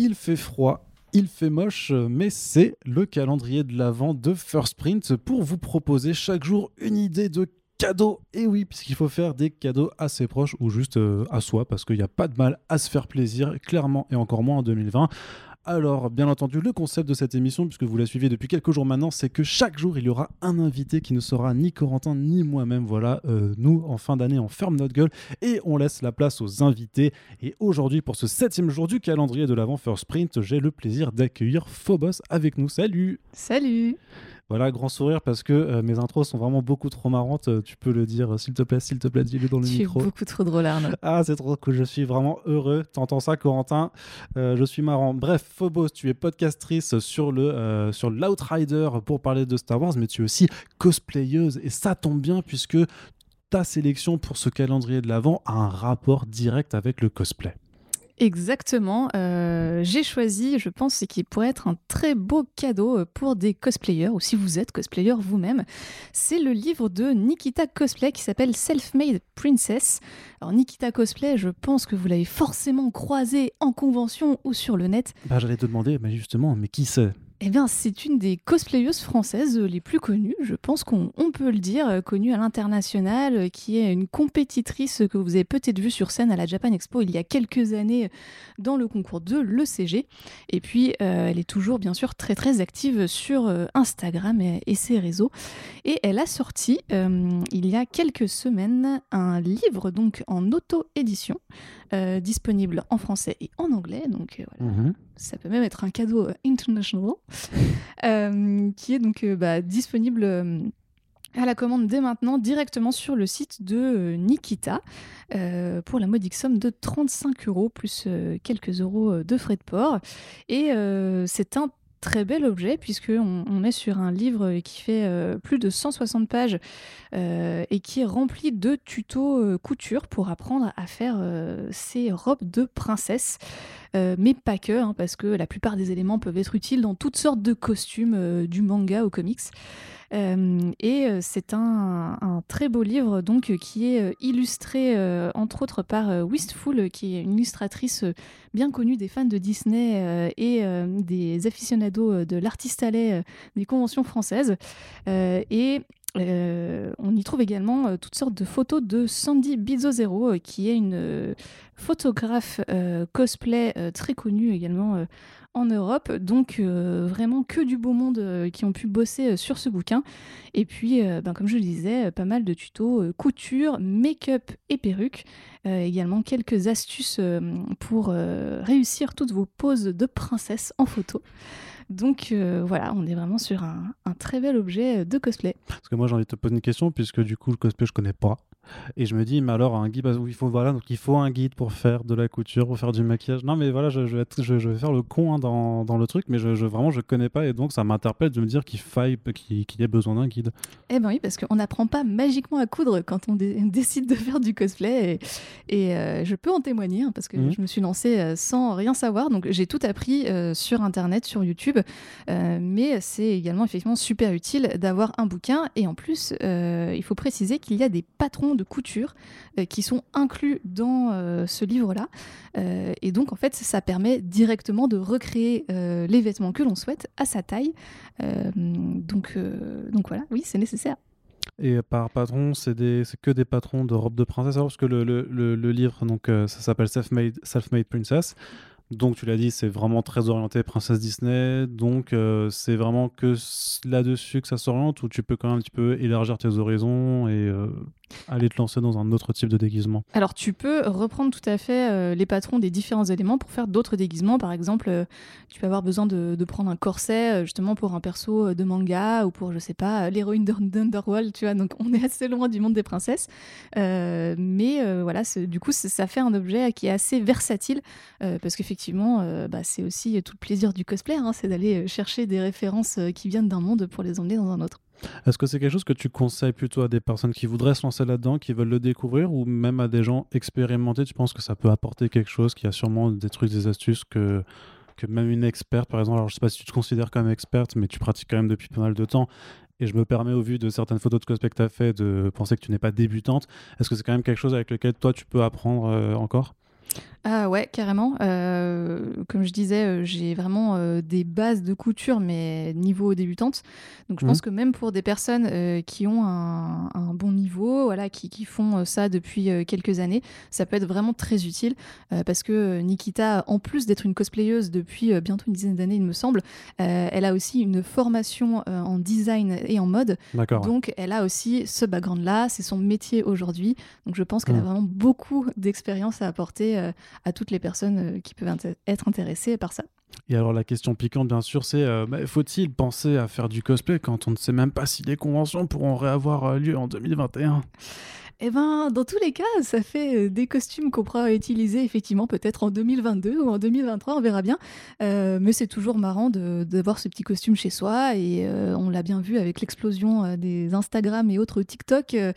il fait froid, il fait moche, mais c'est le calendrier de l'avant de First Print pour vous proposer chaque jour une idée de cadeau. Et oui, puisqu'il faut faire des cadeaux assez proches ou juste euh, à soi, parce qu'il n'y a pas de mal à se faire plaisir, clairement, et encore moins en 2020. Alors, bien entendu, le concept de cette émission, puisque vous la suivez depuis quelques jours maintenant, c'est que chaque jour, il y aura un invité qui ne sera ni Corentin ni moi-même. Voilà, euh, nous, en fin d'année, on ferme notre gueule et on laisse la place aux invités. Et aujourd'hui, pour ce septième jour du calendrier de l'avant First Sprint, j'ai le plaisir d'accueillir Phobos avec nous. Salut Salut voilà, grand sourire parce que euh, mes intros sont vraiment beaucoup trop marrantes. Euh, tu peux le dire, s'il te plaît, s'il te plaît, dis-le dans le micro. Tu es beaucoup trop drôle, Arnaud. Ah, c'est trop cool. Je suis vraiment heureux. T'entends ça, Corentin? Euh, Je suis marrant. Bref, Phobos, tu es podcastrice sur le sur l'Outrider pour parler de Star Wars, mais tu es aussi cosplayeuse et ça tombe bien puisque ta sélection pour ce calendrier de l'avant a un rapport direct avec le cosplay. Exactement. Euh, j'ai choisi, je pense, ce qui pourrait être un très beau cadeau euh, pour des cosplayers, ou si vous êtes cosplayer vous-même. C'est le livre de Nikita Cosplay qui s'appelle Self-Made Princess. Alors, Nikita Cosplay, je pense que vous l'avez forcément croisé en convention ou sur le net. Bah, J'allais te demander, justement, mais qui c'est? Eh bien, c'est une des cosplayeuses françaises les plus connues, je pense qu'on peut le dire, euh, connue à l'international, euh, qui est une compétitrice que vous avez peut-être vue sur scène à la Japan Expo il y a quelques années dans le concours de l'ECG. Et puis, euh, elle est toujours, bien sûr, très très active sur Instagram et, ses réseaux. Et elle a sorti, il y a quelques semaines, un livre donc en auto-édition euh, disponible en français et en anglais. Donc euh, voilà, mhm. ça peut même être un cadeau euh, international, qui est donc bah, disponible à la commande dès maintenant directement sur le site de Nikita pour la modique somme de 35 euros plus quelques euros de frais de port. Et c'est un très bel objet puisqu'on on est sur un livre qui fait euh, plus de 160 pages euh, et qui est rempli de tutos euh, couture pour apprendre à faire ces robes de princesse. Mais pas que, hein, parce que la plupart des éléments peuvent être utiles dans toutes sortes de costumes, du manga au comics. Euh, et euh, c'est un, très beau livre donc qui est euh, illustré entre autres par Wistful, qui est une illustratrice bien connue des fans de Disney et des aficionados de l'artiste allais des conventions françaises. et on y trouve également toutes sortes de photos de Sandy Bizozero, qui est une photographe cosplay très connue également en Europe. Donc euh, vraiment que du beau monde euh, qui ont pu bosser euh, sur ce bouquin. Et puis, ben, comme je le disais, pas mal de tutos couture, make-up et perruque. également quelques astuces pour réussir toutes vos poses de princesse en photo. Donc voilà, on est vraiment sur un, un, très bel objet de cosplay. Parce que moi j'ai envie de te poser une question, puisque du coup le cosplay je connais pas. Et je me dis, mais alors un guide, il faut voilà, donc il faut un guide pour faire de la couture, pour faire du maquillage. Non, mais voilà, je, je vais, je, vais faire le con hein, dans, dans, le truc, mais je, je, vraiment je connais pas et donc ça m'interpelle de me dire qu'il faille, qu'il y ait besoin d'un guide. Eh ben oui, parce qu'on n'apprend pas magiquement à coudre quand on, décide de faire du cosplay et, et euh, je peux en témoigner hein, parce que mmh. je me suis lancée euh, sans rien savoir, donc j'ai tout appris euh, sur internet, sur YouTube, mais c'est également effectivement super utile d'avoir un bouquin et en plus il faut préciser qu'il y a des patrons de couture euh, qui sont inclus dans euh, ce livre-là. Euh, et donc, en fait, ça permet directement de recréer les vêtements que l'on souhaite à sa taille. donc, donc voilà, oui, c'est nécessaire. Et par patron, c'est que des patrons de robes de princesse. Alors, parce que le, le, livre, donc, ça s'appelle Self-Made Self -Made Princess. Donc tu l'as dit, c'est vraiment très orienté princesse Disney. Donc c'est vraiment que là-dessus que ça s'oriente ou tu peux quand même un petit peu élargir tes horizons et aller te lancer dans un autre type de déguisement. Alors tu peux reprendre tout à fait euh, les patrons des différents éléments pour faire d'autres déguisements. Par exemple, tu peux avoir besoin de, prendre un corset justement pour un perso de manga ou pour je sais pas l'héroïne d'Underworld. Tu vois, donc on est assez loin du monde des princesses. mais voilà, du coup ça fait un objet qui est assez versatile parce qu'effectivement effectivement, euh, bah, c'est aussi tout le plaisir du cosplay, hein, c'est d'aller euh, chercher des références euh, qui viennent d'un monde pour les emmener dans un autre. Est-ce que c'est quelque chose que tu conseilles plutôt à des personnes qui voudraient se lancer là-dedans, qui veulent le découvrir, ou même à des gens expérimentés Tu penses que ça peut apporter quelque chose, qui a sûrement des trucs, des astuces que, que même une experte, par exemple, alors je sais pas si tu te considères comme experte, mais tu pratiques quand même depuis pas mal de temps, et je me permets, au vu de certaines photos de cosplay que tu as fait, de penser que tu n'es pas débutante. Est-ce que c'est quand même quelque chose avec lequel toi tu peux apprendre encore? Ah ouais, carrément. Euh, comme je disais, euh, j'ai vraiment euh, des bases de couture, mais niveau débutante. Donc je pense Mhm. que même pour des personnes qui ont un, un bon niveau, voilà, qui, qui font ça depuis quelques années, ça peut être vraiment très utile. parce que Nikita, en plus d'être une cosplayeuse depuis bientôt une dizaine d'années, il me semble, elle a aussi une formation en design et en mode. Donc, elle a aussi ce background-là, c'est son métier aujourd'hui. Donc, je pense qu'elle a Mm. vraiment beaucoup d'expérience à apporter euh, à toutes les personnes euh, qui peuvent inté- être intéressées par ça. Et alors la question piquante, bien sûr, c'est euh, bah, faut-il penser à faire du cosplay quand on ne sait même pas si les conventions pourront réavoir lieu en 2021 Eh ben, dans tous les cas, ça fait des costumes qu'on pourra utiliser effectivement peut-être en 2022 ou en 2023, on verra bien. Euh, mais c'est toujours marrant de, de voir ce petit costume chez soi et euh, on l'a bien vu avec l'explosion des Instagram et autres TikTok. euh,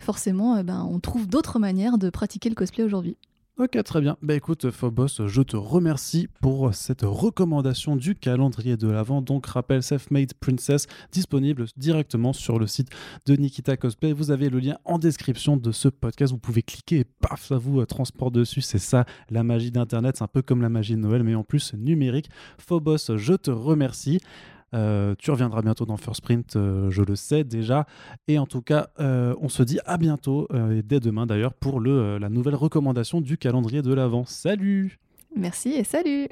forcément, euh, ben, on trouve d'autres manières de pratiquer le cosplay aujourd'hui. Ok, très bien. Bah écoute, Phobos, je te remercie pour cette recommandation du calendrier de l'Avent. Donc, rappel Self-Made Princess, disponible directement sur le site de Nikita Cosplay. Vous avez le lien en description de ce podcast. Vous pouvez cliquer et paf, ça vous euh, transporte dessus. C'est ça, la magie d'Internet. C'est un peu comme la magie de Noël, mais en plus numérique. Phobos, je te remercie. Euh, tu reviendras bientôt dans First Print, euh, je le sais déjà. Et en tout cas, euh, on se dit à bientôt, et dès demain d'ailleurs, pour le, la nouvelle recommandation du calendrier de l'Avent. Salut Merci et salut